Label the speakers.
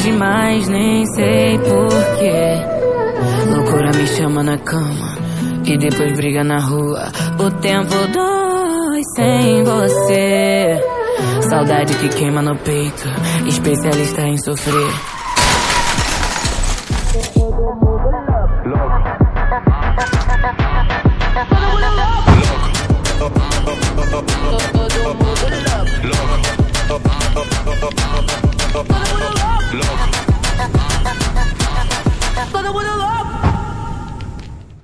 Speaker 1: Demais, nem sei porquê. Loucura me chama na cama e depois briga na rua. O tempo dói sem você. Saudade que queima no peito, especialista em sofrer.
Speaker 2: Todo mundo louco. Todo bueno loco. Todo.